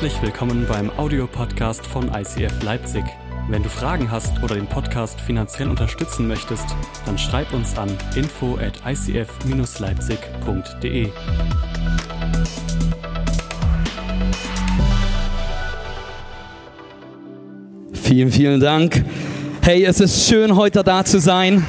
Herzlich willkommen beim Audiopodcast von ICF Leipzig. Wenn du Fragen hast oder den Podcast finanziell unterstützen möchtest, dann schreib uns an info at icf-leipzig.de. Vielen, vielen Dank. Hey, es ist schön, heute da zu sein.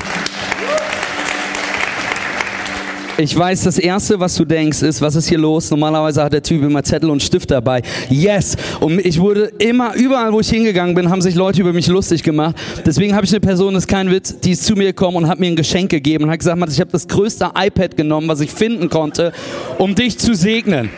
Ich weiß, das Erste, was du denkst, ist, was ist hier los? Normalerweise hat der Typ immer Zettel und Stift dabei. Yes! Und ich wurde immer, überall, wo ich hingegangen bin, haben sich Leute über mich lustig gemacht. Deswegen habe ich eine Person, das ist kein Witz, die ist zu mir gekommen und hat mir ein Geschenk gegeben und hat gesagt, ich habe das größte iPad genommen, was ich finden konnte, um dich zu segnen.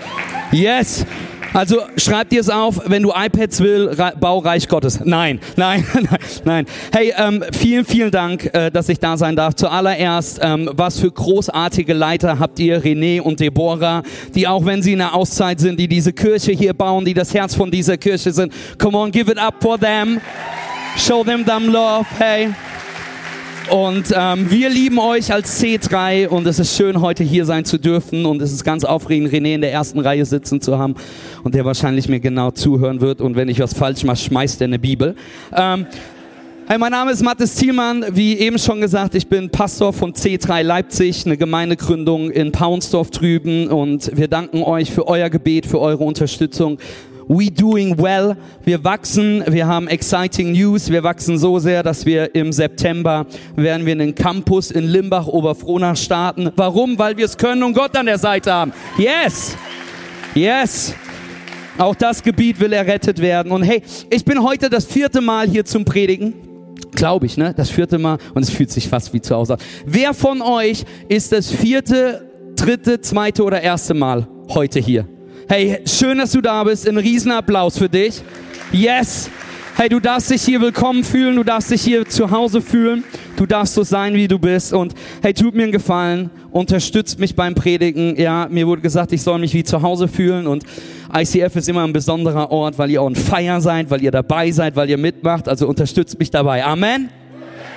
Yes! Also schreib dir es auf, wenn du iPads will, bau Reich Gottes. Nein, nein, nein, nein. Hey, ähm, vielen, vielen Dank, äh, dass ich da sein darf. Zuallererst, ähm, was für großartige Leiter habt ihr, René und Deborah, die auch wenn sie in der Auszeit sind, die diese Kirche hier bauen, die das Herz von dieser Kirche sind. Come on, give it up for them. Show them them love. Hey. Und ähm, wir lieben euch als C3 und es ist schön, heute hier sein zu dürfen und es ist ganz aufregend, René in der ersten Reihe sitzen zu haben und der wahrscheinlich mir genau zuhören wird und wenn ich was falsch mache, schmeißt er eine Bibel. Ähm, Hey, mein Name ist Mathis Thielmann. Wie eben schon gesagt, ich bin Pastor von C3 Leipzig, eine Gemeindegründung in Paunsdorf drüben. Und wir danken euch für euer Gebet, für eure Unterstützung. We doing well. Wir wachsen, wir haben exciting News. Wir wachsen so sehr, dass wir im September werden wir einen Campus in Limbach Oberfrohnach starten. Warum? Weil wir es können und Gott an der Seite haben. Yes! Yes! Auch das Gebiet will errettet werden. Und hey, ich bin heute das vierte Mal hier zum Predigen. Glaube ich, ne? Das vierte Mal. Und es fühlt sich fast wie zu Hause an. Wer von euch ist das vierte, dritte, zweite oder erste Mal heute hier? Hey, schön, dass du da bist. Ein Riesenapplaus für dich. Yes. Hey, du darfst dich hier willkommen fühlen, du darfst dich hier zu Hause fühlen, du darfst so sein, wie du bist. Und hey, tut mir einen Gefallen, unterstützt mich beim Predigen. Ja, mir wurde gesagt, ich soll mich wie zu Hause fühlen und ICF ist immer ein besonderer Ort, weil ihr on fire seid, weil ihr dabei seid, weil ihr mitmacht. Also unterstützt mich dabei. Amen.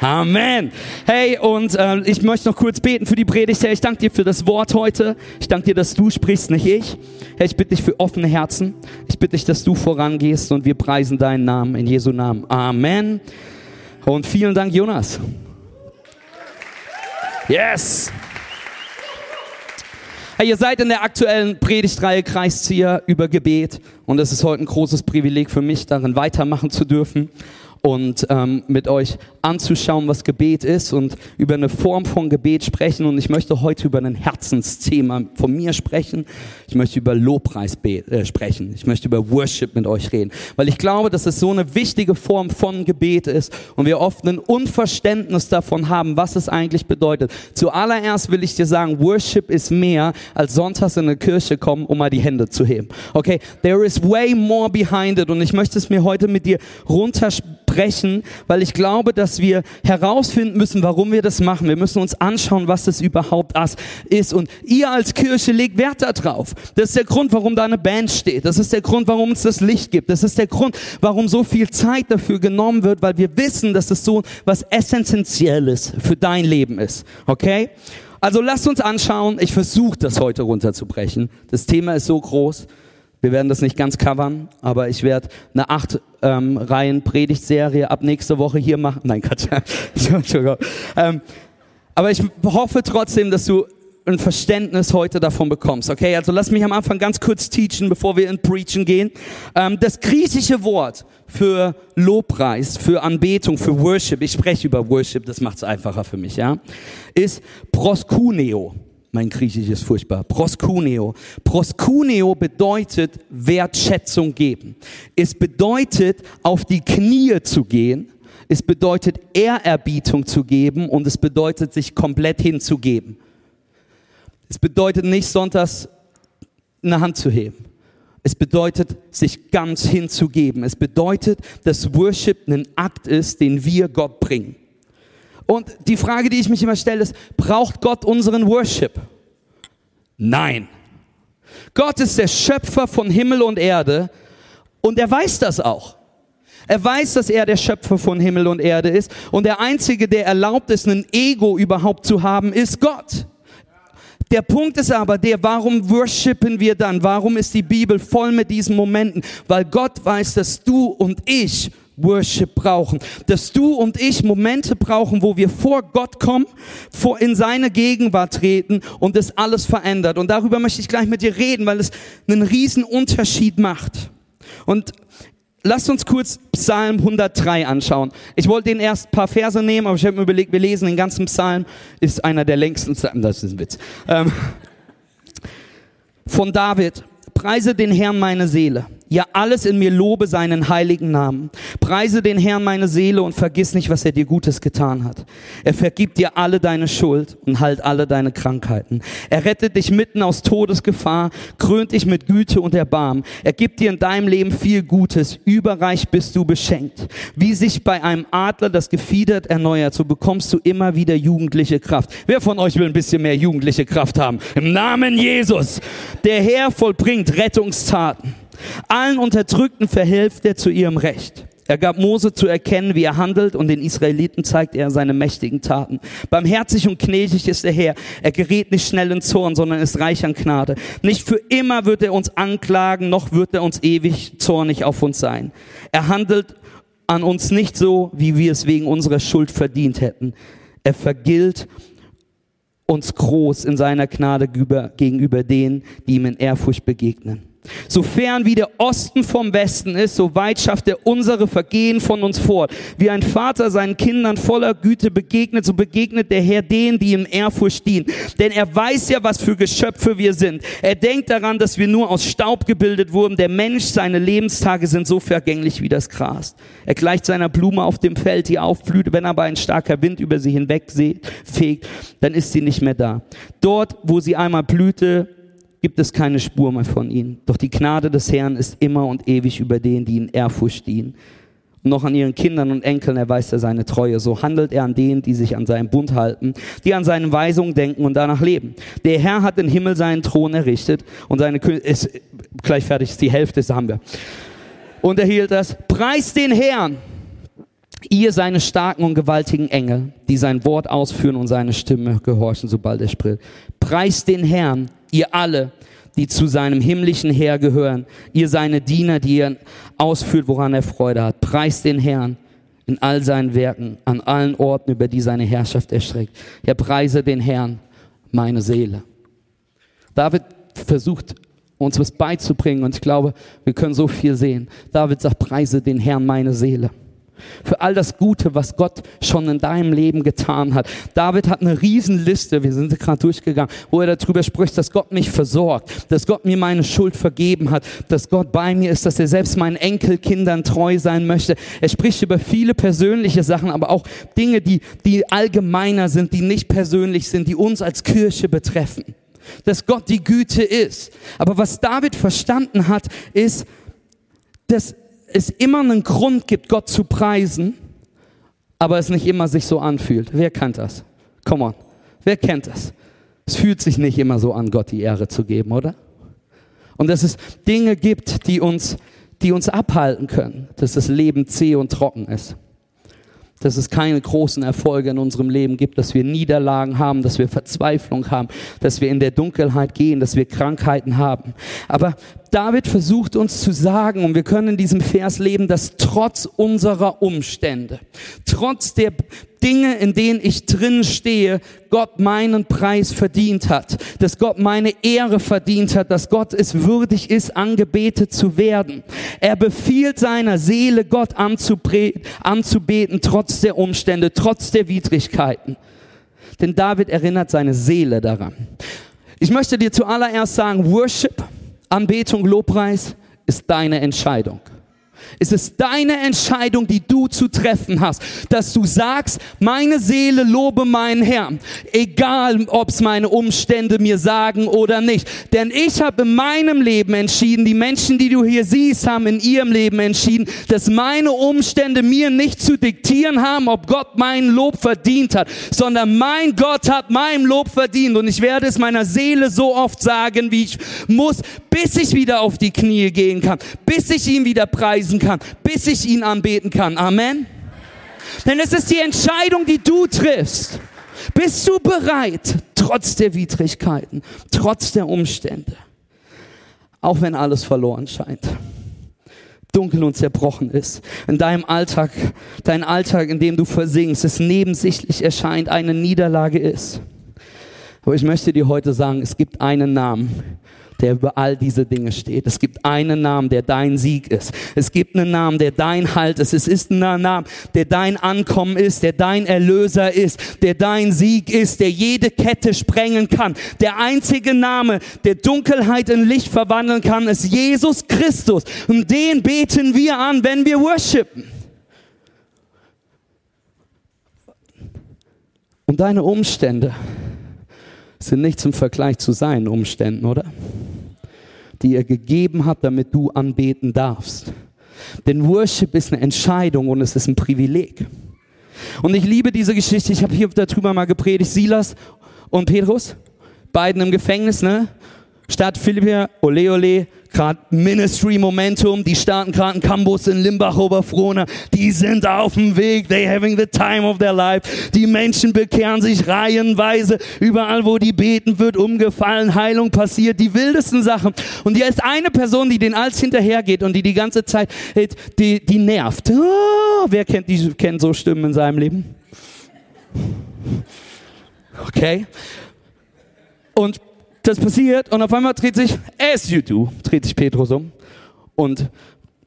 Amen. Hey, und äh, ich möchte noch kurz beten für die Predigt. Herr, ich danke dir für das Wort heute. Ich danke dir, dass du sprichst, nicht ich. Herr, ich bitte dich für offene Herzen. Ich bitte dich, dass du vorangehst und wir preisen deinen Namen in Jesu Namen. Amen. Und vielen Dank, Jonas. Yes. Hey, ihr seid in der aktuellen Predigtreihe Kreiszieher über Gebet und es ist heute ein großes Privileg für mich, darin weitermachen zu dürfen und ähm, mit euch anzuschauen, was Gebet ist und über eine Form von Gebet sprechen. Und ich möchte heute über ein Herzensthema von mir sprechen. Ich möchte über Lobpreis äh, sprechen. Ich möchte über Worship mit euch reden, weil ich glaube, dass es so eine wichtige Form von Gebet ist und wir oft ein Unverständnis davon haben, was es eigentlich bedeutet. Zuallererst will ich dir sagen, Worship ist mehr als sonntags in eine Kirche kommen, um mal die Hände zu heben. Okay, there is way more behind it und ich möchte es mir heute mit dir runtersprechen sprechen, weil ich glaube, dass wir herausfinden müssen, warum wir das machen. Wir müssen uns anschauen, was das überhaupt ist. Und ihr als Kirche legt Wert darauf. Das ist der Grund, warum da eine Band steht. Das ist der Grund, warum es das Licht gibt. Das ist der Grund, warum so viel Zeit dafür genommen wird, weil wir wissen, dass es so was Essentielles für dein Leben ist. Okay? Also lasst uns anschauen. Ich versuche das heute runterzubrechen. Das Thema ist so groß. Wir werden das nicht ganz covern, aber ich werde eine acht ähm, Reihen Predigtserie ab nächste Woche hier machen. Nein, Gott, Entschuldigung. Ähm, aber ich hoffe trotzdem, dass du ein Verständnis heute davon bekommst. Okay, also lass mich am Anfang ganz kurz teachen, bevor wir in Preachen gehen. Ähm, das griechische Wort für Lobpreis, für Anbetung, für Worship, ich spreche über Worship, das macht es einfacher für mich, ja, ist proskuneo. Mein Griechisch ist furchtbar. Proskuneo. Proskuneo bedeutet Wertschätzung geben. Es bedeutet auf die Knie zu gehen. Es bedeutet Ehrerbietung zu geben und es bedeutet sich komplett hinzugeben. Es bedeutet nicht sonntags eine Hand zu heben. Es bedeutet, sich ganz hinzugeben. Es bedeutet, dass Worship ein Akt ist, den wir Gott bringen. Und die Frage, die ich mich immer stelle, ist, braucht Gott unseren Worship? Nein. Gott ist der Schöpfer von Himmel und Erde und er weiß das auch. Er weiß, dass er der Schöpfer von Himmel und Erde ist und der Einzige, der erlaubt ist, ein Ego überhaupt zu haben, ist Gott. Der Punkt ist aber der, warum worshipen wir dann? Warum ist die Bibel voll mit diesen Momenten? Weil Gott weiß, dass du und ich Worship brauchen. Dass du und ich Momente brauchen, wo wir vor Gott kommen, vor in seine Gegenwart treten und es alles verändert. Und darüber möchte ich gleich mit dir reden, weil es einen riesen Unterschied macht. Und Lasst uns kurz Psalm 103 anschauen. Ich wollte den erst paar Verse nehmen, aber ich habe mir überlegt, wir lesen den ganzen Psalm. Ist einer der längsten Psalmen. Das ist ein Witz. Ähm, von David. Preise den Herrn meine Seele ja, alles in mir lobe seinen heiligen Namen. Preise den Herrn meine Seele und vergiss nicht, was er dir Gutes getan hat. Er vergibt dir alle deine Schuld und heilt alle deine Krankheiten. Er rettet dich mitten aus Todesgefahr, krönt dich mit Güte und Erbarmen. Er gibt dir in deinem Leben viel Gutes. Überreich bist du beschenkt. Wie sich bei einem Adler das Gefiedert erneuert, so bekommst du immer wieder jugendliche Kraft. Wer von euch will ein bisschen mehr jugendliche Kraft haben? Im Namen Jesus. Der Herr vollbringt Rettungstaten. Allen Unterdrückten verhilft er zu ihrem Recht. Er gab Mose zu erkennen, wie er handelt, und den Israeliten zeigt er seine mächtigen Taten. Barmherzig und gnädig ist der Herr. Er gerät nicht schnell in Zorn, sondern ist reich an Gnade. Nicht für immer wird er uns anklagen, noch wird er uns ewig zornig auf uns sein. Er handelt an uns nicht so, wie wir es wegen unserer Schuld verdient hätten. Er vergilt uns groß in seiner Gnade gegenüber denen, die ihm in Ehrfurcht begegnen. So fern wie der Osten vom Westen ist, so weit schafft er unsere Vergehen von uns fort. Wie ein Vater seinen Kindern voller Güte begegnet, so begegnet der Herr denen, die ihm Ehrfurcht dienen. Denn er weiß ja, was für Geschöpfe wir sind. Er denkt daran, dass wir nur aus Staub gebildet wurden. Der Mensch, seine Lebenstage sind so vergänglich wie das Gras. Er gleicht seiner Blume auf dem Feld, die aufblüht. Wenn aber ein starker Wind über sie hinweg fegt, dann ist sie nicht mehr da. Dort, wo sie einmal blühte, gibt es keine Spur mehr von ihnen. Doch die Gnade des Herrn ist immer und ewig über denen, die in Ehrfurcht dienen. Und noch an ihren Kindern und Enkeln erweist er seine Treue. So handelt er an denen, die sich an seinen Bund halten, die an seine Weisungen denken und danach leben. Der Herr hat den Himmel seinen Thron errichtet und seine Königin ist gleich fertig, ist die Hälfte, das haben wir. Und er hielt das. Preis den Herrn, ihr seine starken und gewaltigen Engel, die sein Wort ausführen und seine Stimme gehorchen, sobald er spricht. Preis den Herrn, ihr alle, die zu seinem himmlischen Heer gehören, ihr seine Diener, die ihr ausführt, woran er Freude hat. Preist den Herrn in all seinen Werken, an allen Orten, über die seine Herrschaft erstreckt. Ja, preise den Herrn, meine Seele. David versucht, uns was beizubringen und ich glaube, wir können so viel sehen. David sagt, preise den Herrn, meine Seele für all das Gute, was Gott schon in deinem Leben getan hat. David hat eine Riesenliste, wir sind gerade durchgegangen, wo er darüber spricht, dass Gott mich versorgt, dass Gott mir meine Schuld vergeben hat, dass Gott bei mir ist, dass er selbst meinen Enkelkindern treu sein möchte. Er spricht über viele persönliche Sachen, aber auch Dinge, die, die allgemeiner sind, die nicht persönlich sind, die uns als Kirche betreffen. Dass Gott die Güte ist. Aber was David verstanden hat, ist, dass es immer einen Grund gibt, Gott zu preisen, aber es nicht immer sich so anfühlt. Wer kennt das? Come on. Wer kennt das? Es fühlt sich nicht immer so an, Gott die Ehre zu geben, oder? Und dass es Dinge gibt, die uns, die uns abhalten können, dass das Leben zäh und trocken ist dass es keine großen Erfolge in unserem Leben gibt, dass wir Niederlagen haben, dass wir Verzweiflung haben, dass wir in der Dunkelheit gehen, dass wir Krankheiten haben. Aber David versucht uns zu sagen, und wir können in diesem Vers leben, dass trotz unserer Umstände, trotz der Dinge, in denen ich drin stehe, Gott meinen Preis verdient hat, dass Gott meine Ehre verdient hat, dass Gott es würdig ist, angebetet zu werden. Er befiehlt seiner Seele, Gott anzubeten, trotz der Umstände, trotz der Widrigkeiten. Denn David erinnert seine Seele daran. Ich möchte dir zuallererst sagen, Worship, Anbetung, Lobpreis ist deine Entscheidung. Es ist deine Entscheidung, die du zu treffen hast, dass du sagst, meine Seele lobe meinen Herrn, egal ob es meine Umstände mir sagen oder nicht. Denn ich habe in meinem Leben entschieden, die Menschen, die du hier siehst, haben in ihrem Leben entschieden, dass meine Umstände mir nicht zu diktieren haben, ob Gott meinen Lob verdient hat, sondern mein Gott hat mein Lob verdient. Und ich werde es meiner Seele so oft sagen, wie ich muss, bis ich wieder auf die Knie gehen kann, bis ich ihn wieder preisen kann, bis ich ihn anbeten kann. Amen. Denn es ist die Entscheidung, die du triffst. Bist du bereit, trotz der Widrigkeiten, trotz der Umstände, auch wenn alles verloren scheint? dunkel und zerbrochen ist. In deinem Alltag, dein Alltag, in dem du versinkst, es nebensichtlich erscheint, eine Niederlage ist. Aber ich möchte dir heute sagen, es gibt einen Namen, der über all diese Dinge steht. Es gibt einen Namen, der dein Sieg ist. Es gibt einen Namen, der dein Halt ist. Es ist ein Name, der dein Ankommen ist, der dein Erlöser ist, der dein Sieg ist, der jede Kette sprengen kann. Der einzige Name, der Dunkelheit in Licht verwandeln kann, ist Jesus Christus. Und den beten wir an, wenn wir worshipen. Und deine Umstände sind nichts im Vergleich zu seinen Umständen, oder? Die er gegeben hat, damit du anbeten darfst. Denn Worship ist eine Entscheidung und es ist ein Privileg. Und ich liebe diese Geschichte. Ich habe hier darüber mal gepredigt. Silas und Petrus, beiden im Gefängnis, ne? Stadt Philippi, ole ole, gerade Ministry Momentum, die starten gerade einen Campus in Limbach Oberfrohna, die sind auf dem Weg, they having the time of their life. Die Menschen bekehren sich reihenweise, überall wo die beten wird umgefallen, Heilung passiert, die wildesten Sachen. Und hier ist eine Person, die den als hinterhergeht und die die ganze Zeit, die, die nervt. Oh, wer kennt, die, kennt so Stimmen in seinem Leben? Okay. Und das passiert und auf einmal dreht sich, as you do, dreht sich Petrus um und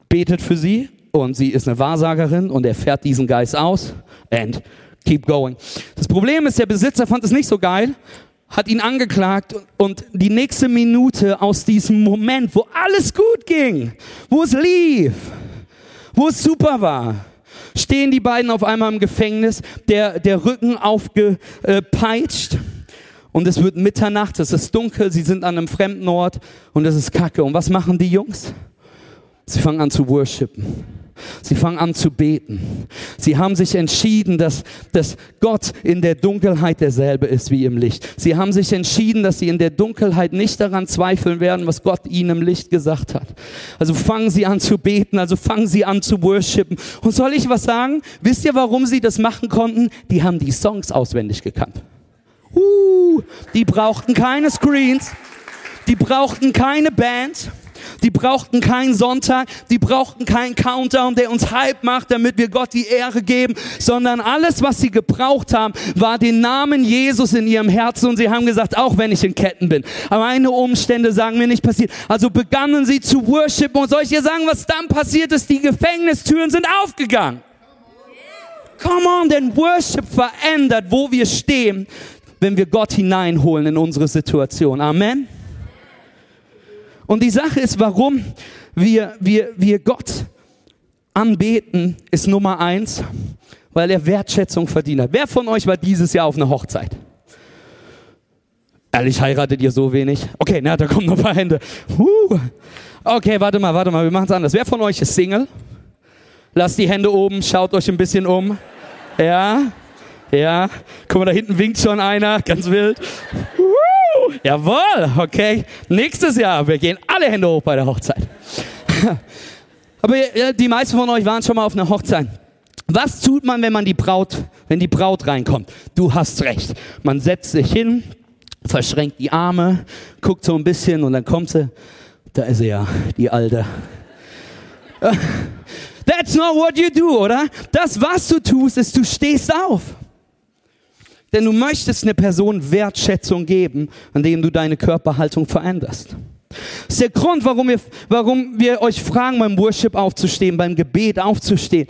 betet für sie und sie ist eine Wahrsagerin und er fährt diesen Geist aus and keep going. Das Problem ist, der Besitzer fand es nicht so geil, hat ihn angeklagt und die nächste Minute aus diesem Moment, wo alles gut ging, wo es lief, wo es super war, stehen die beiden auf einmal im Gefängnis, der, der Rücken aufgepeitscht. Und es wird Mitternacht, es ist dunkel, sie sind an einem fremden Ort und es ist Kacke. Und was machen die Jungs? Sie fangen an zu worshipen. Sie fangen an zu beten. Sie haben sich entschieden, dass, dass Gott in der Dunkelheit derselbe ist wie im Licht. Sie haben sich entschieden, dass sie in der Dunkelheit nicht daran zweifeln werden, was Gott ihnen im Licht gesagt hat. Also fangen sie an zu beten, also fangen sie an zu worshipen. Und soll ich was sagen? Wisst ihr, warum sie das machen konnten? Die haben die Songs auswendig gekannt. Uh, die brauchten keine Screens, die brauchten keine Band, die brauchten keinen Sonntag, die brauchten keinen Countdown, der uns Hype macht, damit wir Gott die Ehre geben, sondern alles, was sie gebraucht haben, war den Namen Jesus in ihrem Herzen und sie haben gesagt, auch wenn ich in Ketten bin, aber meine Umstände sagen mir nicht passiert. Also begannen sie zu worshipen und soll ich dir sagen, was dann passiert ist? Die Gefängnistüren sind aufgegangen. Come on, denn Worship verändert, wo wir stehen wenn wir Gott hineinholen in unsere Situation. Amen. Und die Sache ist, warum wir, wir, wir Gott anbeten, ist Nummer eins, weil er Wertschätzung verdient hat. Wer von euch war dieses Jahr auf einer Hochzeit? Ehrlich, heiratet ihr so wenig? Okay, na, da kommen noch ein paar Hände. Uh. Okay, warte mal, warte mal, wir machen es anders. Wer von euch ist Single? Lasst die Hände oben, schaut euch ein bisschen um. Ja? Ja, guck mal, da hinten winkt schon einer, ganz wild. Uh, jawohl, okay. Nächstes Jahr, wir gehen alle Hände hoch bei der Hochzeit. Aber die meisten von euch waren schon mal auf einer Hochzeit. Was tut man, wenn man die Braut, wenn die Braut reinkommt? Du hast recht. Man setzt sich hin, verschränkt die Arme, guckt so ein bisschen und dann kommt sie. Da ist sie ja, die Alte. That's not what you do, oder? Das, was du tust, ist, du stehst auf. Denn du möchtest eine Person Wertschätzung geben, indem du deine Körperhaltung veränderst. Das ist der Grund, warum wir, warum wir euch fragen, beim Worship aufzustehen, beim Gebet aufzustehen.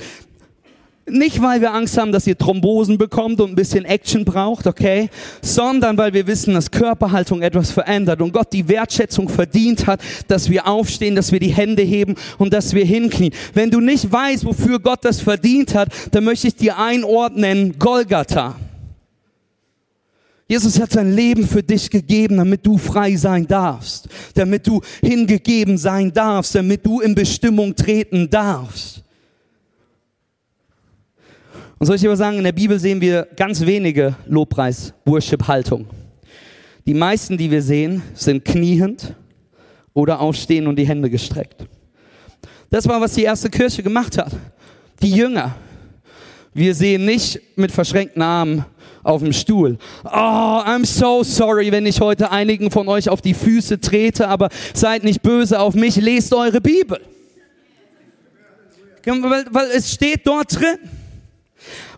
Nicht, weil wir Angst haben, dass ihr Thrombosen bekommt und ein bisschen Action braucht, okay? Sondern weil wir wissen, dass Körperhaltung etwas verändert und Gott die Wertschätzung verdient hat, dass wir aufstehen, dass wir die Hände heben und dass wir hinknien. Wenn du nicht weißt, wofür Gott das verdient hat, dann möchte ich dir ein Ort nennen, Golgatha. Jesus hat sein Leben für dich gegeben, damit du frei sein darfst, damit du hingegeben sein darfst, damit du in Bestimmung treten darfst. Und soll ich mal sagen, in der Bibel sehen wir ganz wenige Lobpreis-Worship-Haltung. Die meisten, die wir sehen, sind kniehend oder aufstehen und die Hände gestreckt. Das war, was die erste Kirche gemacht hat. Die Jünger. Wir sehen nicht mit verschränkten Armen auf dem Stuhl. Oh, I'm so sorry, wenn ich heute einigen von euch auf die Füße trete, aber seid nicht böse auf mich, lest eure Bibel. Weil, weil es steht dort drin.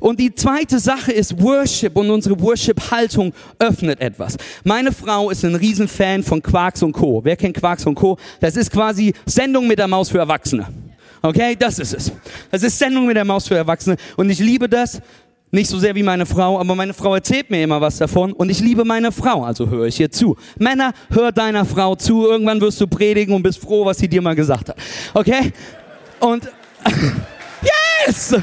Und die zweite Sache ist Worship und unsere Worship-Haltung öffnet etwas. Meine Frau ist ein Riesenfan von Quarks und Co. Wer kennt Quarks und Co? Das ist quasi Sendung mit der Maus für Erwachsene. Okay, das ist es. Das ist Sendung mit der Maus für Erwachsene. Und ich liebe das. Nicht so sehr wie meine Frau, aber meine Frau erzählt mir immer was davon und ich liebe meine Frau, also höre ich ihr zu. Männer, hör deiner Frau zu, irgendwann wirst du predigen und bist froh, was sie dir mal gesagt hat. Okay? Und yes!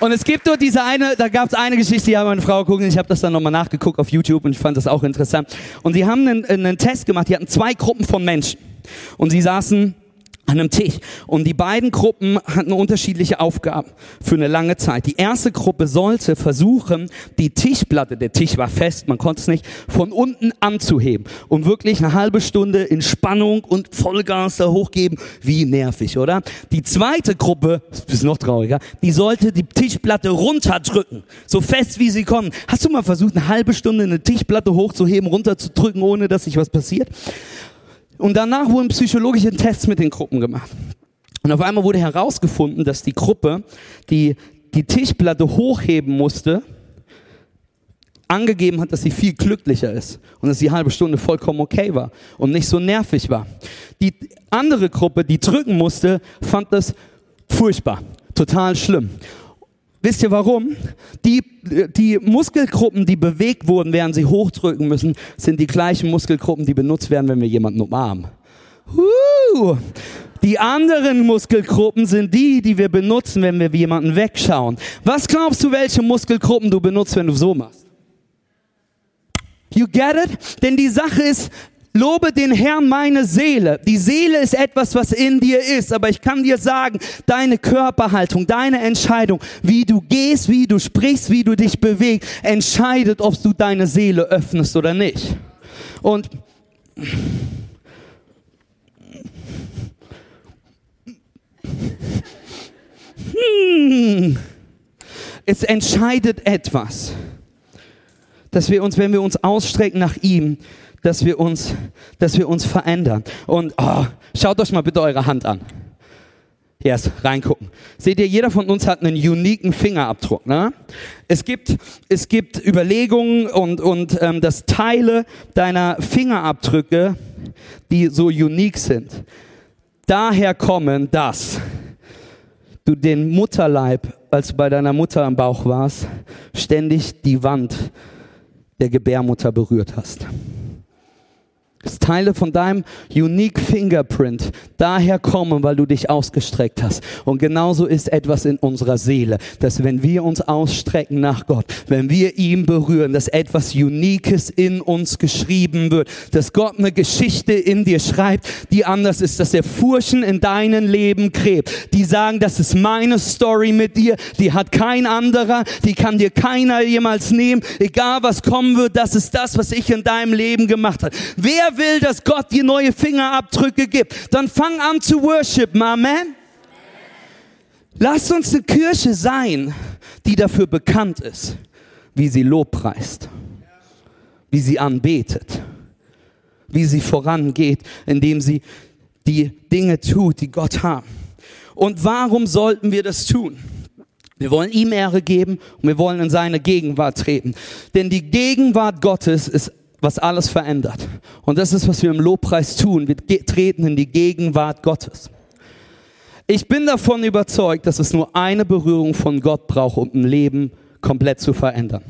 Und es gibt dort diese eine, da gab es eine Geschichte, die haben meine Frau geguckt und ich habe das dann nochmal nachgeguckt auf YouTube und ich fand das auch interessant. Und sie haben einen, einen Test gemacht, die hatten zwei Gruppen von Menschen. Und sie saßen an einem Tisch. Und die beiden Gruppen hatten unterschiedliche Aufgaben für eine lange Zeit. Die erste Gruppe sollte versuchen, die Tischplatte, der Tisch war fest, man konnte es nicht, von unten anzuheben und wirklich eine halbe Stunde in Spannung und Vollgas da hochgeben. Wie nervig, oder? Die zweite Gruppe, ist noch trauriger, die sollte die Tischplatte runterdrücken, so fest wie sie kommen. Hast du mal versucht, eine halbe Stunde eine Tischplatte hochzuheben, runterzudrücken, ohne dass sich was passiert? Und danach wurden psychologische Tests mit den Gruppen gemacht. Und auf einmal wurde herausgefunden, dass die Gruppe, die die Tischplatte hochheben musste, angegeben hat, dass sie viel glücklicher ist und dass die halbe Stunde vollkommen okay war und nicht so nervig war. Die andere Gruppe, die drücken musste, fand das furchtbar, total schlimm. Wisst ihr warum? Die, die Muskelgruppen, die bewegt wurden, während sie hochdrücken müssen, sind die gleichen Muskelgruppen, die benutzt werden, wenn wir jemanden umarmen. Uh, die anderen Muskelgruppen sind die, die wir benutzen, wenn wir jemanden wegschauen. Was glaubst du, welche Muskelgruppen du benutzt, wenn du so machst? You get it? Denn die Sache ist, Lobe den Herrn meine Seele. Die Seele ist etwas, was in dir ist. Aber ich kann dir sagen, deine Körperhaltung, deine Entscheidung, wie du gehst, wie du sprichst, wie du dich bewegst, entscheidet, ob du deine Seele öffnest oder nicht. Und hm, es entscheidet etwas, dass wir uns, wenn wir uns ausstrecken nach ihm, dass wir uns, dass wir uns verändern. Und oh, schaut euch mal bitte eure Hand an. Yes, reingucken. Seht ihr, jeder von uns hat einen uniken Fingerabdruck. Ne? Es gibt, es gibt Überlegungen und, und ähm, das Teile deiner Fingerabdrücke, die so unique sind. Daher kommen, dass du den Mutterleib, als du bei deiner Mutter am Bauch warst, ständig die Wand der Gebärmutter berührt hast. Teile von deinem unique Fingerprint daher kommen, weil du dich ausgestreckt hast. Und genauso ist etwas in unserer Seele, dass wenn wir uns ausstrecken nach Gott, wenn wir ihn berühren, dass etwas Uniques in uns geschrieben wird, dass Gott eine Geschichte in dir schreibt, die anders ist, dass er Furchen in deinem Leben gräbt, die sagen, das ist meine Story mit dir, die hat kein anderer, die kann dir keiner jemals nehmen, egal was kommen wird, das ist das, was ich in deinem Leben gemacht habe. Wer will, dass Gott dir neue Fingerabdrücke gibt, dann fang an zu worshipen. Amen. Lasst uns eine Kirche sein, die dafür bekannt ist, wie sie lobpreist, wie sie anbetet, wie sie vorangeht, indem sie die Dinge tut, die Gott hat. Und warum sollten wir das tun? Wir wollen ihm Ehre geben und wir wollen in seine Gegenwart treten. Denn die Gegenwart Gottes ist was alles verändert. Und das ist, was wir im Lobpreis tun. Wir treten in die Gegenwart Gottes. Ich bin davon überzeugt, dass es nur eine Berührung von Gott braucht, um ein Leben komplett zu verändern.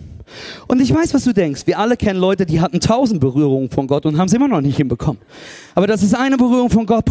Und ich weiß, was du denkst. Wir alle kennen Leute, die hatten tausend Berührungen von Gott und haben sie immer noch nicht hinbekommen. Aber dass es eine Berührung von Gott.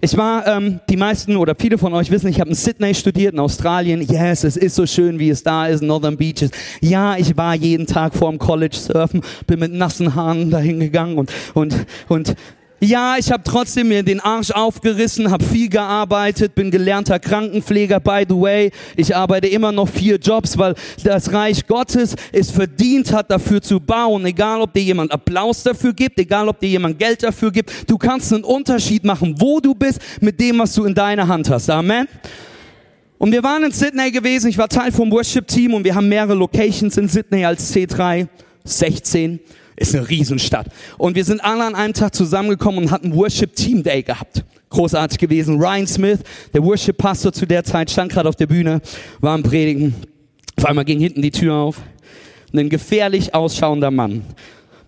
Ich war, ähm, die meisten oder viele von euch wissen, ich habe in Sydney studiert, in Australien. Yes, es ist so schön, wie es da ist, Northern Beaches. Ja, ich war jeden Tag vor dem College surfen, bin mit nassen Haaren dahin gegangen und, und, und ja, ich habe trotzdem mir den Arsch aufgerissen, habe viel gearbeitet, bin gelernter Krankenpfleger, by the way. Ich arbeite immer noch vier Jobs, weil das Reich Gottes es verdient hat, dafür zu bauen. Egal, ob dir jemand Applaus dafür gibt, egal, ob dir jemand Geld dafür gibt. Du kannst einen Unterschied machen, wo du bist, mit dem, was du in deiner Hand hast. Amen. Und wir waren in Sydney gewesen, ich war Teil vom Worship-Team und wir haben mehrere Locations in Sydney als C3, 16, ist eine Riesenstadt. Und wir sind alle an einem Tag zusammengekommen und hatten Worship-Team Day gehabt. Großartig gewesen. Ryan Smith, der Worship-Pastor zu der Zeit, stand gerade auf der Bühne, war am Predigen. Auf einmal ging hinten die Tür auf. Ein gefährlich ausschauender Mann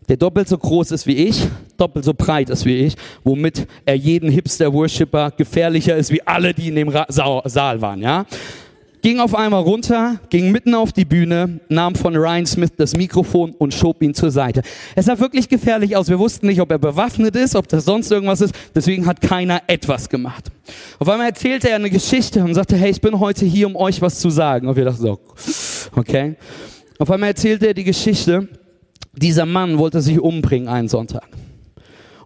der doppelt so groß ist wie ich, doppelt so breit ist wie ich, womit er jeden Hipster-Worshipper gefährlicher ist wie alle, die in dem Ra Saal waren, ja. Ging auf einmal runter, ging mitten auf die Bühne, nahm von Ryan Smith das Mikrofon und schob ihn zur Seite. Es sah wirklich gefährlich aus. Wir wussten nicht, ob er bewaffnet ist, ob das sonst irgendwas ist. Deswegen hat keiner etwas gemacht. Auf einmal erzählte er eine Geschichte und sagte, hey, ich bin heute hier, um euch was zu sagen. Und wir dachten so, okay. Auf einmal erzählte er die Geschichte, dieser Mann wollte sich umbringen einen Sonntag.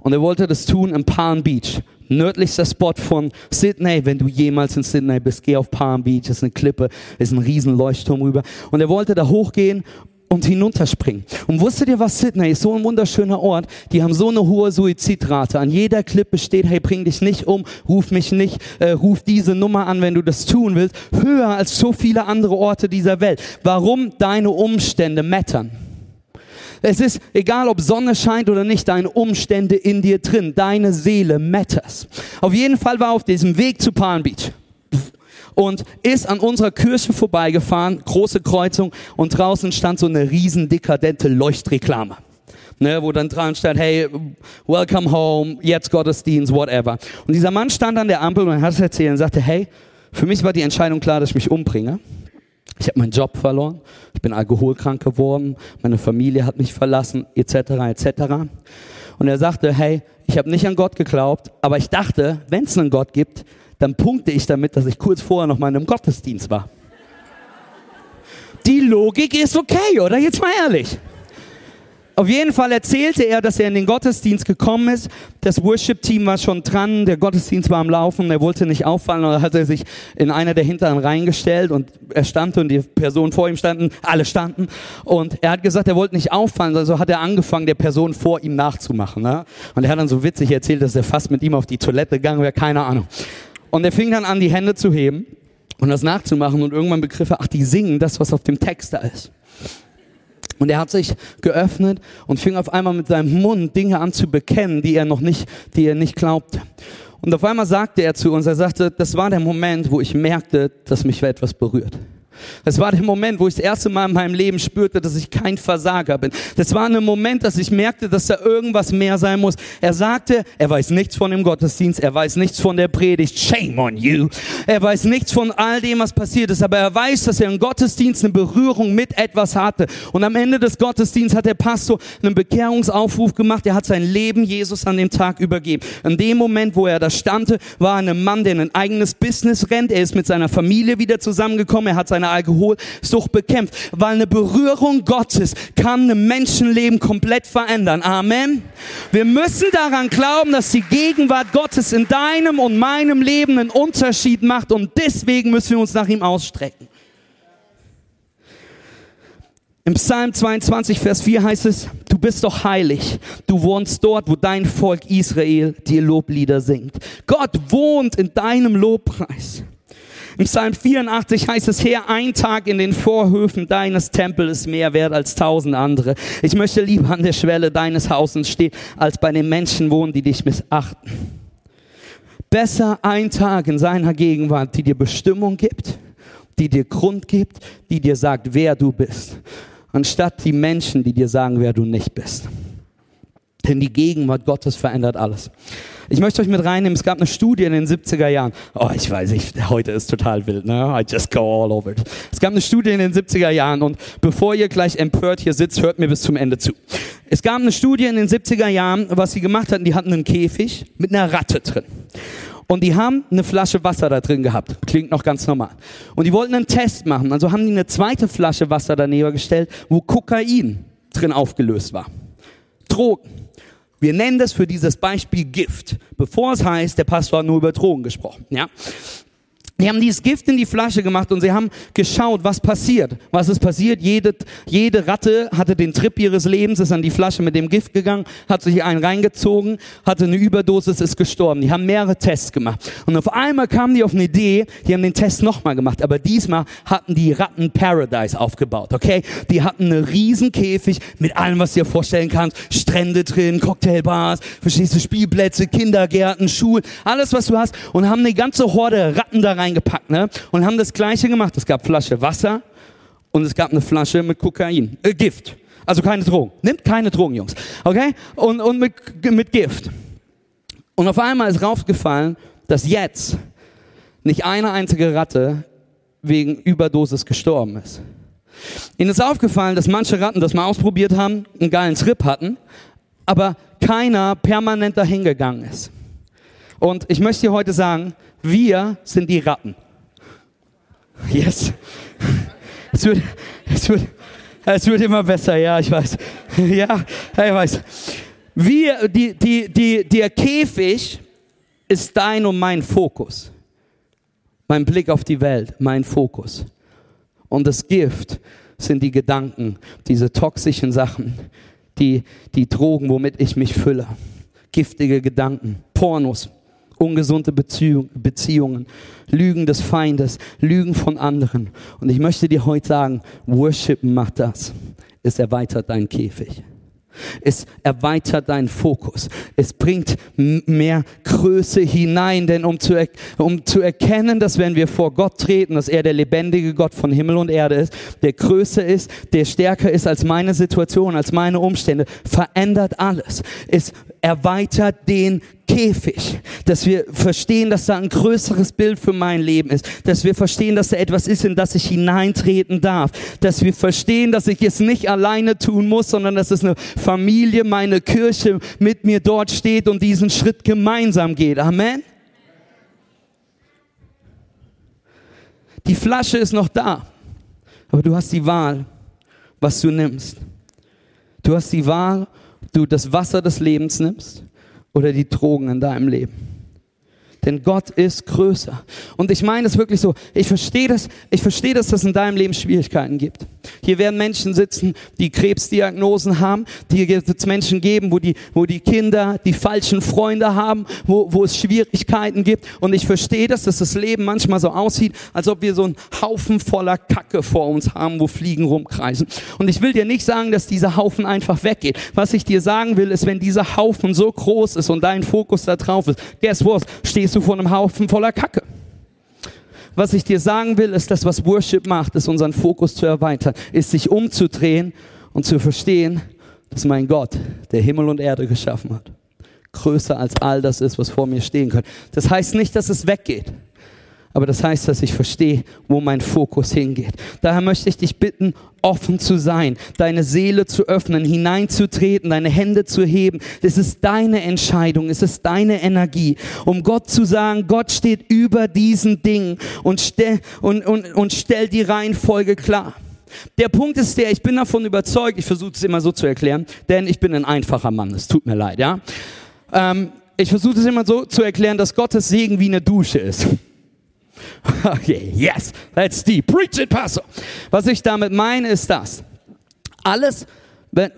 Und er wollte das tun in Palm Beach. Nördlichster Spot von Sydney. Wenn du jemals in Sydney bist, geh auf Palm Beach. Ist eine Klippe, ist ein riesen Leuchtturm rüber. Und er wollte da hochgehen und hinunterspringen. Und wusstet ihr was? Sydney ist so ein wunderschöner Ort. Die haben so eine hohe Suizidrate. An jeder Klippe steht, hey, bring dich nicht um, ruf mich nicht, äh, ruf diese Nummer an, wenn du das tun willst. Höher als so viele andere Orte dieser Welt. Warum deine Umstände mattern? Es ist egal, ob Sonne scheint oder nicht, deine Umstände in dir drin, deine Seele matters. Auf jeden Fall war auf diesem Weg zu Palm Beach und ist an unserer Kirche vorbeigefahren, große Kreuzung und draußen stand so eine riesen dekadente Leuchtreklame. Ne, wo dann dran stand, hey, welcome home, jetzt Gottesdienst, whatever. Und dieser Mann stand an der Ampel und hat es erzählt und sagte, hey, für mich war die Entscheidung klar, dass ich mich umbringe. Ich habe meinen Job verloren, ich bin alkoholkrank geworden, meine Familie hat mich verlassen, etc., etc. Und er sagte, hey, ich habe nicht an Gott geglaubt, aber ich dachte, wenn es einen Gott gibt, dann punkte ich damit, dass ich kurz vorher noch mal in einem Gottesdienst war. Die Logik ist okay, oder? Jetzt mal ehrlich. Auf jeden Fall erzählte er, dass er in den Gottesdienst gekommen ist. Das Worship-Team war schon dran, der Gottesdienst war am Laufen, er wollte nicht auffallen, und hat er sich in einer der hinteren Reihen gestellt und er stand und die Personen vor ihm standen, alle standen und er hat gesagt, er wollte nicht auffallen, also hat er angefangen, der Person vor ihm nachzumachen. Ne? Und er hat dann so witzig erzählt, dass er fast mit ihm auf die Toilette gegangen wäre, keine Ahnung. Und er fing dann an, die Hände zu heben und das nachzumachen und irgendwann begriff er, ach, die singen das, was auf dem Text da ist. Und er hat sich geöffnet und fing auf einmal mit seinem Mund Dinge an zu bekennen, die er noch nicht, die er nicht glaubte. Und auf einmal sagte er zu uns, er sagte, das war der Moment, wo ich merkte, dass mich etwas berührt. Das war der Moment, wo ich das erste Mal in meinem Leben spürte, dass ich kein Versager bin. Das war ein Moment, dass ich merkte, dass da irgendwas mehr sein muss. Er sagte, er weiß nichts von dem Gottesdienst, er weiß nichts von der Predigt. Shame on you. Er weiß nichts von all dem, was passiert ist, aber er weiß, dass er im Gottesdienst eine Berührung mit etwas hatte. Und am Ende des Gottesdienstes hat der Pastor einen Bekehrungsaufruf gemacht. Er hat sein Leben Jesus an dem Tag übergeben. In dem Moment, wo er da stand, war ein Mann, der ein eigenes Business rennt. Er ist mit seiner Familie wieder zusammengekommen. Er hat seine Alkoholsucht bekämpft, weil eine Berührung Gottes kann ein Menschenleben komplett verändern. Amen. Wir müssen daran glauben, dass die Gegenwart Gottes in deinem und meinem Leben einen Unterschied macht und deswegen müssen wir uns nach ihm ausstrecken. Im Psalm 22, Vers 4 heißt es, du bist doch heilig. Du wohnst dort, wo dein Volk Israel dir Loblieder singt. Gott wohnt in deinem Lobpreis. Im Psalm 84 heißt es, Herr, ein Tag in den Vorhöfen deines Tempels ist mehr wert als tausend andere. Ich möchte lieber an der Schwelle deines Hauses stehen, als bei den Menschen wohnen, die dich missachten. Besser ein Tag in seiner Gegenwart, die dir Bestimmung gibt, die dir Grund gibt, die dir sagt, wer du bist, anstatt die Menschen, die dir sagen, wer du nicht bist. Denn die Gegenwart Gottes verändert alles. Ich möchte euch mit reinnehmen, es gab eine Studie in den 70er Jahren. Oh, ich weiß nicht, heute ist total wild, ne? I just go all over it. Es gab eine Studie in den 70er Jahren und bevor ihr gleich empört hier sitzt, hört mir bis zum Ende zu. Es gab eine Studie in den 70er Jahren, was sie gemacht hatten, die hatten einen Käfig mit einer Ratte drin. Und die haben eine Flasche Wasser da drin gehabt. Klingt noch ganz normal. Und die wollten einen Test machen. Also haben die eine zweite Flasche Wasser daneben gestellt, wo Kokain drin aufgelöst war. Drogen. Wir nennen das für dieses Beispiel Gift, bevor es heißt, der Pastor hat nur über Drogen gesprochen. Ja? Die haben dieses Gift in die Flasche gemacht und sie haben geschaut, was passiert. Was ist passiert? Jede, jede Ratte hatte den Trip ihres Lebens, ist an die Flasche mit dem Gift gegangen, hat sich einen reingezogen, hatte eine Überdosis, ist gestorben. Die haben mehrere Tests gemacht. Und auf einmal kamen die auf eine Idee, die haben den Test nochmal gemacht, aber diesmal hatten die Ratten Paradise aufgebaut, okay? Die hatten einen riesen mit allem, was du dir vorstellen kannst. Strände drin, Cocktailbars, verstehst Spielplätze, Kindergärten, Schulen, alles, was du hast. Und haben eine ganze Horde Ratten da rein reingepackt ne? und haben das gleiche gemacht. Es gab Flasche Wasser und es gab eine Flasche mit Kokain, äh, Gift. Also keine Drogen. Nimmt keine Drogen, Jungs. Okay? Und, und mit, mit Gift. Und auf einmal ist rausgefallen, dass jetzt nicht eine einzige Ratte wegen Überdosis gestorben ist. Ihnen ist aufgefallen, dass manche Ratten das mal ausprobiert haben, einen geilen Trip hatten, aber keiner permanent dahin gegangen ist. Und ich möchte dir heute sagen, wir sind die Ratten. Yes. Es wird, es wird, es wird immer besser, ja, ich weiß. Ja, ich weiß. Wir, die, die, die, der Käfig ist dein und mein Fokus. Mein Blick auf die Welt, mein Fokus. Und das Gift sind die Gedanken, diese toxischen Sachen, die, die Drogen, womit ich mich fülle. Giftige Gedanken, Pornos, ungesunde Beziehung, Beziehungen, Lügen des Feindes, Lügen von anderen. Und ich möchte dir heute sagen, Worship macht das. Es erweitert deinen Käfig. Es erweitert deinen Fokus. Es bringt mehr Größe hinein, denn um zu, um zu erkennen, dass wenn wir vor Gott treten, dass er der lebendige Gott von Himmel und Erde ist, der größer ist, der stärker ist als meine Situation, als meine Umstände, verändert alles. Es erweitert den Käfig, dass wir verstehen, dass da ein größeres Bild für mein Leben ist, dass wir verstehen, dass da etwas ist, in das ich hineintreten darf, dass wir verstehen, dass ich es nicht alleine tun muss, sondern dass es eine Familie, meine Kirche mit mir dort steht und diesen Schritt gemeinsam geht. Amen. Die Flasche ist noch da, aber du hast die Wahl, was du nimmst. Du hast die Wahl, du das Wasser des Lebens nimmst oder die Drogen in deinem Leben. Denn Gott ist größer. Und ich meine es wirklich so. Ich verstehe das, ich verstehe, dass es in deinem Leben Schwierigkeiten gibt. Hier werden Menschen sitzen, die Krebsdiagnosen haben. Hier wird es Menschen geben, wo die, wo die Kinder die falschen Freunde haben, wo, wo es Schwierigkeiten gibt. Und ich verstehe das, dass das Leben manchmal so aussieht, als ob wir so einen Haufen voller Kacke vor uns haben, wo Fliegen rumkreisen. Und ich will dir nicht sagen, dass dieser Haufen einfach weggeht. Was ich dir sagen will, ist, wenn dieser Haufen so groß ist und dein Fokus da drauf ist, guess what? Stehst stehst du vor einem Haufen voller Kacke. Was ich dir sagen will, ist, dass was Worship macht, ist unseren Fokus zu erweitern, ist sich umzudrehen und zu verstehen, dass mein Gott, der Himmel und Erde geschaffen hat, größer als all das ist, was vor mir stehen kann. Das heißt nicht, dass es weggeht. Aber das heißt, dass ich verstehe, wo mein Fokus hingeht. Daher möchte ich dich bitten, offen zu sein, deine Seele zu öffnen, hineinzutreten, deine Hände zu heben. Es ist deine Entscheidung, es ist deine Energie, um Gott zu sagen, Gott steht über diesen Dingen und, stell, und, und, und stell die Reihenfolge klar. Der Punkt ist der, ich bin davon überzeugt, ich versuche es immer so zu erklären, denn ich bin ein einfacher Mann, es tut mir leid, ja. Ähm, ich versuche es immer so zu erklären, dass Gottes Segen wie eine Dusche ist. Okay, yes, that's deep. Preach it, Pastor. Was ich damit meine, ist das. Alles,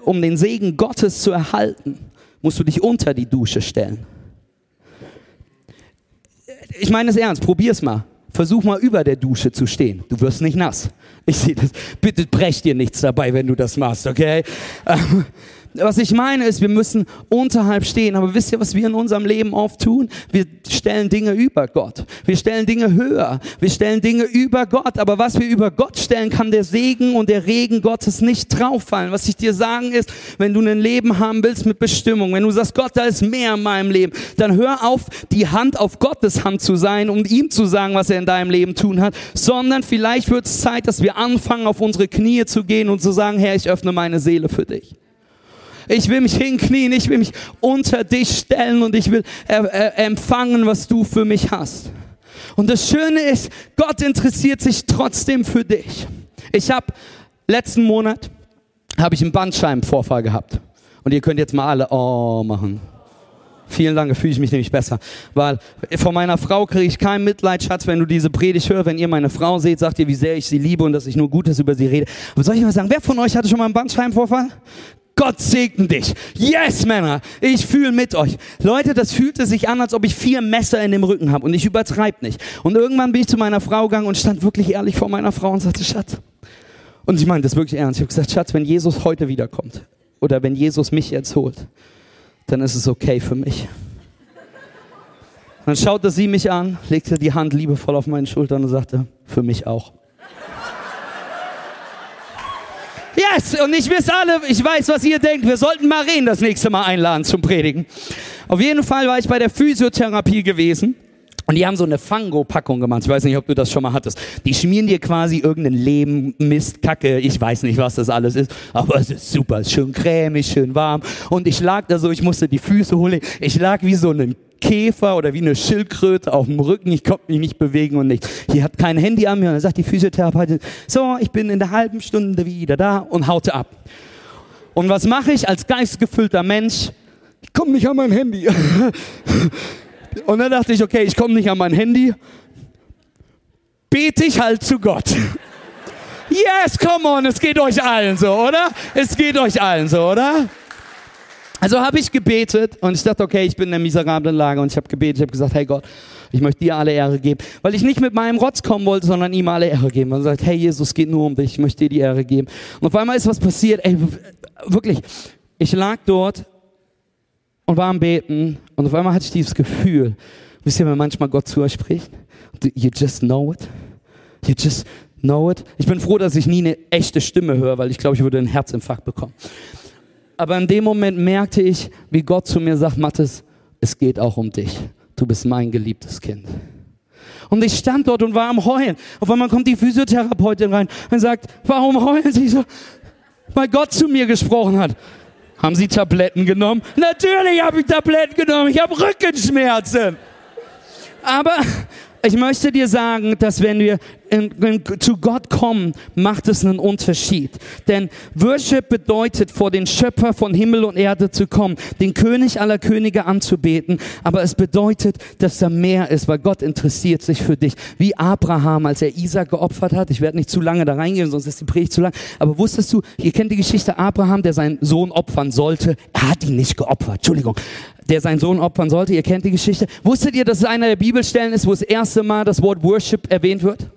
um den Segen Gottes zu erhalten, musst du dich unter die Dusche stellen. Ich meine es ernst, probier's mal. Versuch mal über der Dusche zu stehen. Du wirst nicht nass. Ich sehe das. Bitte brech dir nichts dabei, wenn du das machst, okay? Ähm, was ich meine ist, wir müssen unterhalb stehen. Aber wisst ihr, was wir in unserem Leben oft tun? Wir stellen Dinge über Gott. Wir stellen Dinge höher. Wir stellen Dinge über Gott. Aber was wir über Gott stellen, kann der Segen und der Regen Gottes nicht drauffallen. Was ich dir sagen ist, wenn du ein Leben haben willst mit Bestimmung, wenn du sagst, Gott, da ist mehr in meinem Leben, dann hör auf, die Hand auf Gottes Hand zu sein, um ihm zu sagen, was er in deinem Leben tun hat, sondern vielleicht wird es Zeit, dass wir anfangen, auf unsere Knie zu gehen und zu sagen, Herr, ich öffne meine Seele für dich. Ich will mich hinknien, ich will mich unter dich stellen und ich will empfangen, was du für mich hast. Und das Schöne ist, Gott interessiert sich trotzdem für dich. Ich habe letzten Monat habe ich einen Bandscheibenvorfall gehabt. Und ihr könnt jetzt mal alle oh machen. Vielen Dank, da fühle ich mich nämlich besser. Weil von meiner Frau kriege ich kein Mitleid, Schatz, wenn du diese Predigt hörst. Wenn ihr meine Frau seht, sagt ihr, wie sehr ich sie liebe und dass ich nur Gutes über sie rede. Aber soll ich mal sagen, wer von euch hatte schon mal einen Bandscheibenvorfall? Gott segne dich. Yes, Männer, ich fühle mit euch. Leute, das fühlte sich an, als ob ich vier Messer in dem Rücken habe und ich übertreibe nicht. Und irgendwann bin ich zu meiner Frau gegangen und stand wirklich ehrlich vor meiner Frau und sagte, Schatz. Und ich meine das wirklich ernst. Ich habe gesagt, Schatz, wenn Jesus heute wiederkommt oder wenn Jesus mich jetzt holt, dann ist es okay für mich. Dann schaute sie mich an, legte die Hand liebevoll auf meine Schultern und sagte, für mich auch. Yes! Und ich weiß alle, ich weiß, was ihr denkt. Wir sollten Maren das nächste Mal einladen zum Predigen. Auf jeden Fall war ich bei der Physiotherapie gewesen. Und die haben so eine Fango-Packung gemacht. Ich weiß nicht, ob du das schon mal hattest. Die schmieren dir quasi irgendein Leben, Mist, Kacke. Ich weiß nicht, was das alles ist. Aber es ist super. Es ist schön cremig, schön warm. Und ich lag da so, ich musste die Füße holen. Ich lag wie so ein Käfer oder wie eine Schildkröte auf dem Rücken. Ich konnte mich nicht bewegen und nichts. Hier hat kein Handy an mir. Und dann sagt die Physiotherapeutin, so, ich bin in der halben Stunde wieder da und haute ab. Und was mache ich als geistgefüllter Mensch? Ich komme nicht an mein Handy. Und dann dachte ich, okay, ich komme nicht an mein Handy. Bete ich halt zu Gott. Yes, come on, es geht euch allen so, oder? Es geht euch allen so, oder? Also habe ich gebetet und ich dachte, okay, ich bin in einer miserablen Lage und ich habe gebetet, ich habe gesagt, hey Gott, ich möchte dir alle Ehre geben, weil ich nicht mit meinem Rotz kommen wollte, sondern ihm alle Ehre geben. Und sagt, hey Jesus, es geht nur um dich, ich möchte dir die Ehre geben. Und auf einmal ist was passiert, ey, wirklich, ich lag dort und war am Beten und auf einmal hatte ich dieses Gefühl, wisst ihr, wenn manchmal Gott zu euch spricht, you just know it, you just know it. Ich bin froh, dass ich nie eine echte Stimme höre, weil ich glaube, ich würde einen Herzinfarkt bekommen. Aber in dem Moment merkte ich, wie Gott zu mir sagt, Mathis, es geht auch um dich. Du bist mein geliebtes Kind. Und ich stand dort und war am Heulen. Auf einmal kommt die Physiotherapeutin rein und sagt, warum heulen Sie so? Weil Gott zu mir gesprochen hat. Haben Sie Tabletten genommen? Natürlich habe ich Tabletten genommen. Ich habe Rückenschmerzen. Aber ich möchte dir sagen, dass wenn wir in, zu Gott kommen, macht es einen Unterschied. Denn Worship bedeutet, vor den Schöpfer von Himmel und Erde zu kommen, den König aller Könige anzubeten. Aber es bedeutet, dass da mehr ist, weil Gott interessiert sich für dich. Wie Abraham, als er Isaac geopfert hat. Ich werde nicht zu lange da reingehen, sonst ist die Predigt zu lang. Aber wusstest du, ihr kennt die Geschichte Abraham, der seinen Sohn opfern sollte. Er hat ihn nicht geopfert. Entschuldigung der seinen Sohn opfern sollte. Ihr kennt die Geschichte. Wusstet ihr, dass es einer der Bibelstellen ist, wo das erste Mal das Wort Worship erwähnt wird?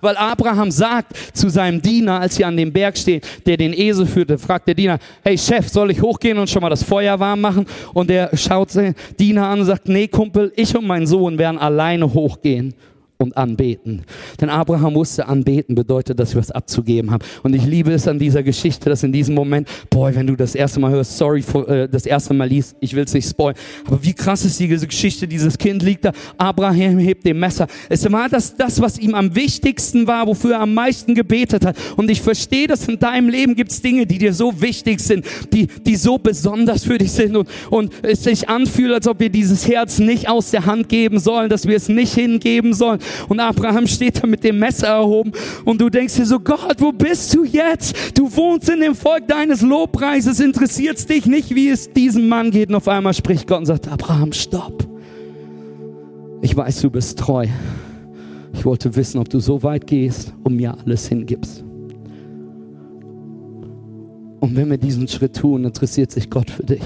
Weil Abraham sagt zu seinem Diener, als sie an dem Berg steht, der den Esel führte, fragt der Diener, hey Chef, soll ich hochgehen und schon mal das Feuer warm machen? Und der schaut den Diener an und sagt, nee Kumpel, ich und mein Sohn werden alleine hochgehen und anbeten. Denn Abraham wusste, anbeten bedeutet, dass wir was abzugeben haben. Und ich liebe es an dieser Geschichte, dass in diesem Moment, boy, wenn du das erste Mal hörst, sorry, äh, das erste Mal liest, ich will es nicht spoilen, aber wie krass ist diese Geschichte, dieses Kind liegt da, Abraham hebt dem Messer. Es war das, das, was ihm am wichtigsten war, wofür er am meisten gebetet hat. Und ich verstehe, dass in deinem Leben gibt es Dinge, die dir so wichtig sind, die, die so besonders für dich sind und, und es sich anfühlt, als ob wir dieses Herz nicht aus der Hand geben sollen, dass wir es nicht hingeben sollen. Und Abraham steht da mit dem Messer erhoben und du denkst dir so, Gott, wo bist du jetzt? Du wohnst in dem Volk deines Lobpreises, interessiert dich nicht, wie es diesem Mann geht. Und auf einmal spricht Gott und sagt, Abraham, stopp. Ich weiß, du bist treu. Ich wollte wissen, ob du so weit gehst und mir alles hingibst. Und wenn wir diesen Schritt tun, interessiert sich Gott für dich.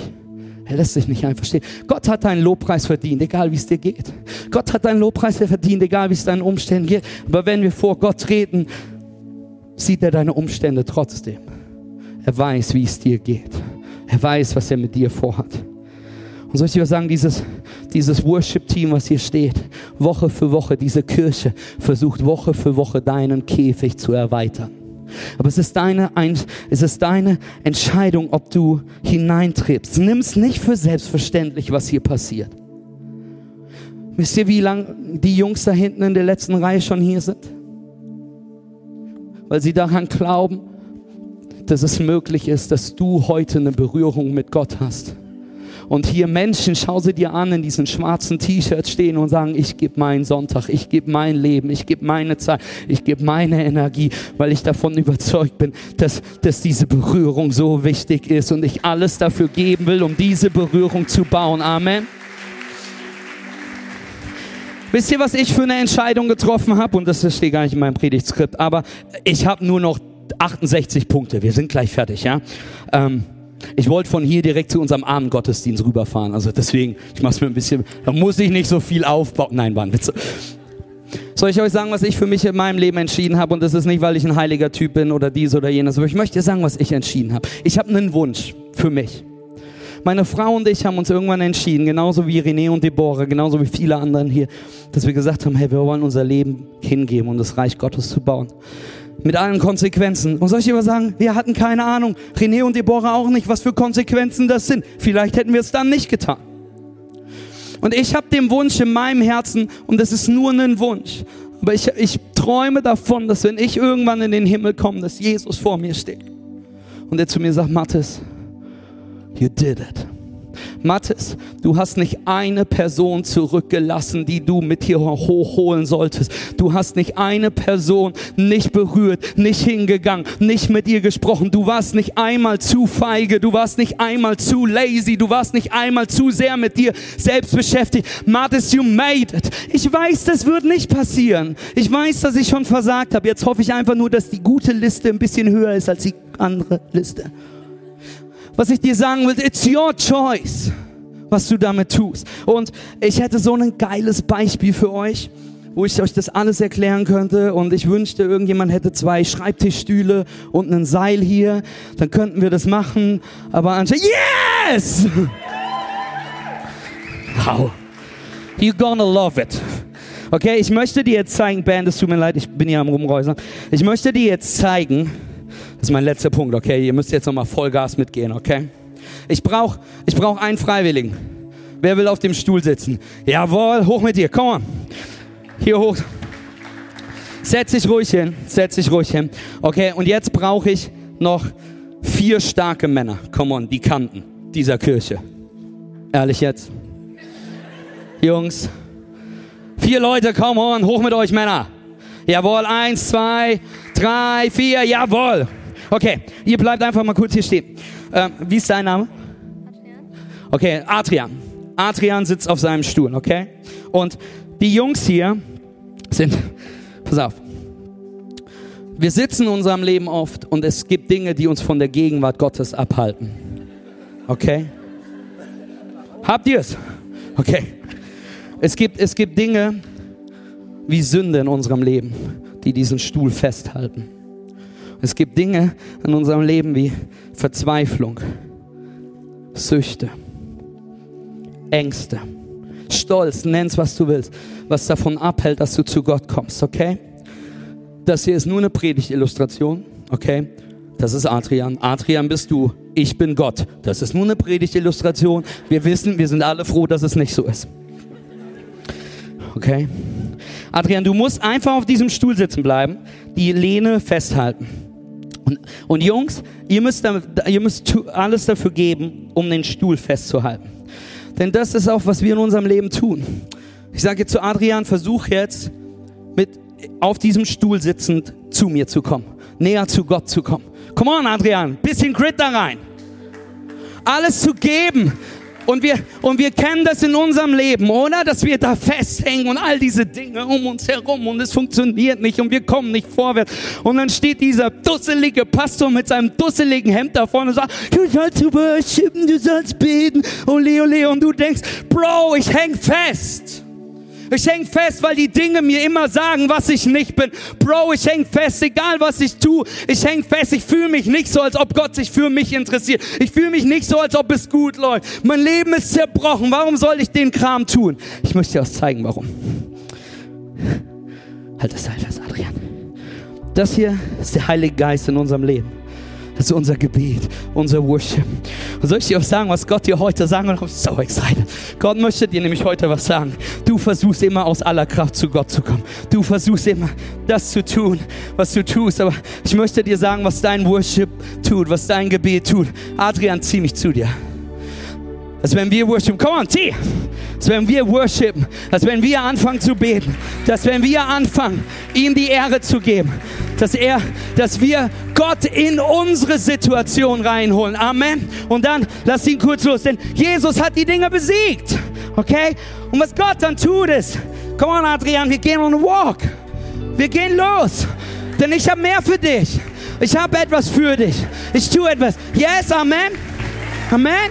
Er lässt sich nicht einfach stehen. Gott hat deinen Lobpreis verdient, egal wie es dir geht. Gott hat deinen Lobpreis verdient, egal wie es deinen Umständen geht. Aber wenn wir vor Gott treten, sieht er deine Umstände trotzdem. Er weiß, wie es dir geht. Er weiß, was er mit dir vorhat. Und soll ich dir sagen, dieses, dieses Worship-Team, was hier steht, Woche für Woche, diese Kirche versucht Woche für Woche deinen Käfig zu erweitern. Aber es ist deine, es ist deine Entscheidung, ob du hineintrittst. Nimm es nicht für selbstverständlich, was hier passiert. Wisst ihr, wie lange die Jungs da hinten in der letzten Reihe schon hier sind? Weil sie daran glauben, dass es möglich ist, dass du heute eine Berührung mit Gott hast Und hier Menschen, schau sie dir an, in diesen schwarzen T-Shirts stehen und sagen, ich gebe meinen Sonntag, ich gebe mein Leben, ich gebe meine Zeit, ich gebe meine Energie, weil ich davon überzeugt bin, dass, dass diese Berührung so wichtig ist und ich alles dafür geben will, um diese Berührung zu bauen. Amen. Wisst ihr, was ich für eine Entscheidung getroffen habe? Und das steht gar nicht in meinem Predigtskript, aber ich habe nur noch 68 Punkte. Wir sind gleich fertig, ja? Ähm, ich wollte von hier direkt zu unserem Abendgottesdienst rüberfahren. Also deswegen, ich mache es mir ein bisschen, da muss ich nicht so viel aufbauen. Nein, war ein Witz. Soll ich euch sagen, was ich für mich in meinem Leben entschieden habe? Und das ist nicht, weil ich ein heiliger Typ bin oder dies oder jenes. Aber ich möchte dir sagen, was ich entschieden habe. Ich habe einen Wunsch für mich. Meine Frau und ich haben uns irgendwann entschieden, genauso wie René und Deborah, genauso wie viele anderen hier, dass wir gesagt haben, hey, wir wollen unser Leben hingeben, um das Reich Gottes zu bauen. Mit allen Konsequenzen. Und soll ich dir was sagen? Wir hatten keine Ahnung. René und Deborah auch nicht, was für Konsequenzen das sind. Vielleicht hätten wir es dann nicht getan. Und ich habe den Wunsch in meinem Herzen, und das ist nur ein Wunsch, aber ich, ich träume davon, dass wenn ich irgendwann in den Himmel komme, dass Jesus vor mir steht. Und er zu mir sagt, Mathis, You did it. Mathis, du hast nicht eine Person zurückgelassen, die du mit hier hochholen solltest. Du hast nicht eine Person nicht berührt, nicht hingegangen, nicht mit ihr gesprochen. Du warst nicht einmal zu feige, du warst nicht einmal zu lazy, du warst nicht einmal zu sehr mit dir selbst beschäftigt. Mathis, you made it. Ich weiß, das wird nicht passieren. Ich weiß, dass ich schon versagt habe. Jetzt hoffe ich einfach nur, dass die gute Liste ein bisschen höher ist als die andere Liste was ich dir sagen will, it's your choice, was du damit tust. Und ich hätte so ein geiles Beispiel für euch, wo ich euch das alles erklären könnte. Und ich wünschte, irgendjemand hätte zwei Schreibtischstühle und ein Seil hier. Dann könnten wir das machen. Aber anscheinend, yes! Wow. You're gonna love it. Okay, ich möchte dir jetzt zeigen, Band, es tut mir leid, ich bin hier am Rumräusern. Ich möchte dir jetzt zeigen, ist mein letzter Punkt, okay? Ihr müsst jetzt nochmal Vollgas mitgehen, okay? Ich brauche ich brauch einen Freiwilligen. Wer will auf dem Stuhl sitzen? Jawohl, hoch mit dir, komm on. Hier hoch. Setz dich ruhig hin, setz dich ruhig hin. Okay, und jetzt brauche ich noch vier starke Männer. Come on, die Kanten dieser Kirche. Ehrlich jetzt? Jungs. Vier Leute, come on, hoch mit euch Männer. Jawohl, eins, zwei, drei, vier, jawohl. Okay, ihr bleibt einfach mal kurz hier stehen. Ähm, wie ist dein Name? Okay, Adrian. Adrian sitzt auf seinem Stuhl, okay? Und die Jungs hier sind, pass auf, wir sitzen in unserem Leben oft und es gibt Dinge, die uns von der Gegenwart Gottes abhalten. Okay? Habt ihr es? Okay. Es gibt, es gibt Dinge wie Sünde in unserem Leben, die diesen Stuhl festhalten. Es gibt Dinge in unserem Leben wie Verzweiflung, Süchte, Ängste, Stolz, nenn's was du willst, was davon abhält, dass du zu Gott kommst, okay? Das hier ist nur eine Predigtillustration, okay? Das ist Adrian. Adrian bist du. Ich bin Gott. Das ist nur eine Predigtillustration. Wir wissen, wir sind alle froh, dass es nicht so ist. Okay? Adrian, du musst einfach auf diesem Stuhl sitzen bleiben, die Lehne festhalten. Und, und Jungs, ihr müsst, ihr müsst alles dafür geben, um den Stuhl festzuhalten. Denn das ist auch, was wir in unserem Leben tun. Ich sage zu Adrian, versuch jetzt mit auf diesem Stuhl sitzend zu mir zu kommen, näher zu Gott zu kommen. Come on, Adrian, bisschen Grit da rein. Alles zu geben, und wir, und wir kennen das in unserem Leben, oder? Dass wir da festhängen und all diese Dinge um uns herum und es funktioniert nicht und wir kommen nicht vorwärts. Und dann steht dieser dusselige Pastor mit seinem dusseligen Hemd da vorne und sagt, du sollst worshipen, du sollst beten, ole, ole. Und du denkst, Bro, ich häng fest. Ich häng fest, weil die Dinge mir immer sagen, was ich nicht bin. Bro, ich häng fest, egal was ich tue. Ich häng fest, ich fühle mich nicht so, als ob Gott sich für mich interessiert. Ich fühle mich nicht so, als ob es gut läuft. Mein Leben ist zerbrochen. Warum soll ich den Kram tun? Ich möchte dir auch zeigen, warum. Halt das Seil fest, Adrian. Das hier ist der Heilige Geist in unserem Leben. Das ist unser Gebet, unser Worship. Und soll ich dir auch sagen, was Gott dir heute sagen will? I'm so excited. Gott möchte dir nämlich heute was sagen. Du versuchst immer aus aller Kraft zu Gott zu kommen. Du versuchst immer das zu tun, was du tust. Aber ich möchte dir sagen, was dein Worship tut, was dein Gebet tut. Adrian, zieh mich zu dir. dass wenn wir worshipen, come on, T, dass wenn wir worshipen, dass wenn wir anfangen zu beten, dass wenn wir anfangen, ihm die Ehre zu geben, dass er, dass wir Gott in unsere Situation reinholen. Amen. Und dann lass ihn kurz los, denn Jesus hat die Dinge besiegt. Okay? Und was Gott dann tut ist, come on Adrian, wir gehen on a walk. Wir gehen los. Denn ich habe mehr für dich. Ich habe etwas für dich. Ich tue etwas. Yes, Amen. Amen.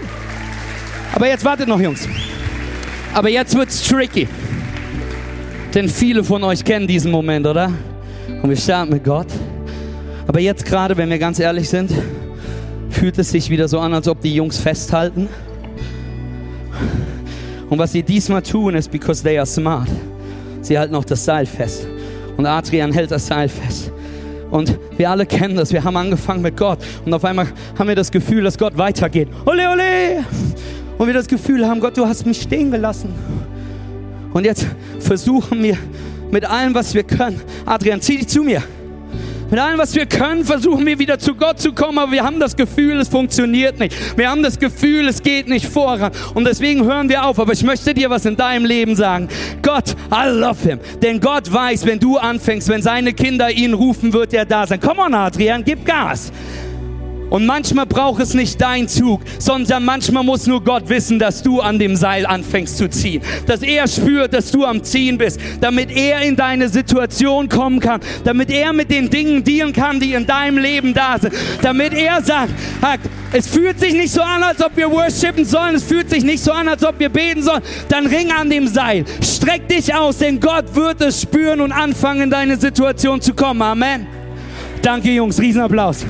Aber jetzt wartet noch, Jungs. Aber jetzt wird's tricky. Denn viele von euch kennen diesen Moment, oder? Und wir starten mit Gott. Aber jetzt gerade, wenn wir ganz ehrlich sind, fühlt es sich wieder so an, als ob die Jungs festhalten. Und was sie diesmal tun, ist, because they are smart. Sie halten auch das Seil fest. Und Adrian hält das Seil fest. Und wir alle kennen das. Wir haben angefangen mit Gott. Und auf einmal haben wir das Gefühl, dass Gott weitergeht. Ole, ole! Und wir das Gefühl haben, Gott, du hast mich stehen gelassen. Und jetzt versuchen wir mit allem, was wir können. Adrian, zieh dich zu mir. Mit allem, was wir können, versuchen wir wieder zu Gott zu kommen, aber wir haben das Gefühl, es funktioniert nicht. Wir haben das Gefühl, es geht nicht voran. Und deswegen hören wir auf. Aber ich möchte dir was in deinem Leben sagen. Gott, I love him. Denn Gott weiß, wenn du anfängst, wenn seine Kinder ihn rufen, wird er da sein. Komm on, Adrian, gib Gas. Und manchmal braucht es nicht dein Zug, sondern manchmal muss nur Gott wissen, dass du an dem Seil anfängst zu ziehen. Dass er spürt, dass du am Ziehen bist, damit er in deine Situation kommen kann, damit er mit den Dingen dealen kann, die in deinem Leben da sind. Damit er sagt, es fühlt sich nicht so an, als ob wir worshipen sollen, es fühlt sich nicht so an, als ob wir beten sollen, dann ring an dem Seil. Streck dich aus, denn Gott wird es spüren und anfangen, in deine Situation zu kommen. Amen. Danke, Jungs. Riesenapplaus.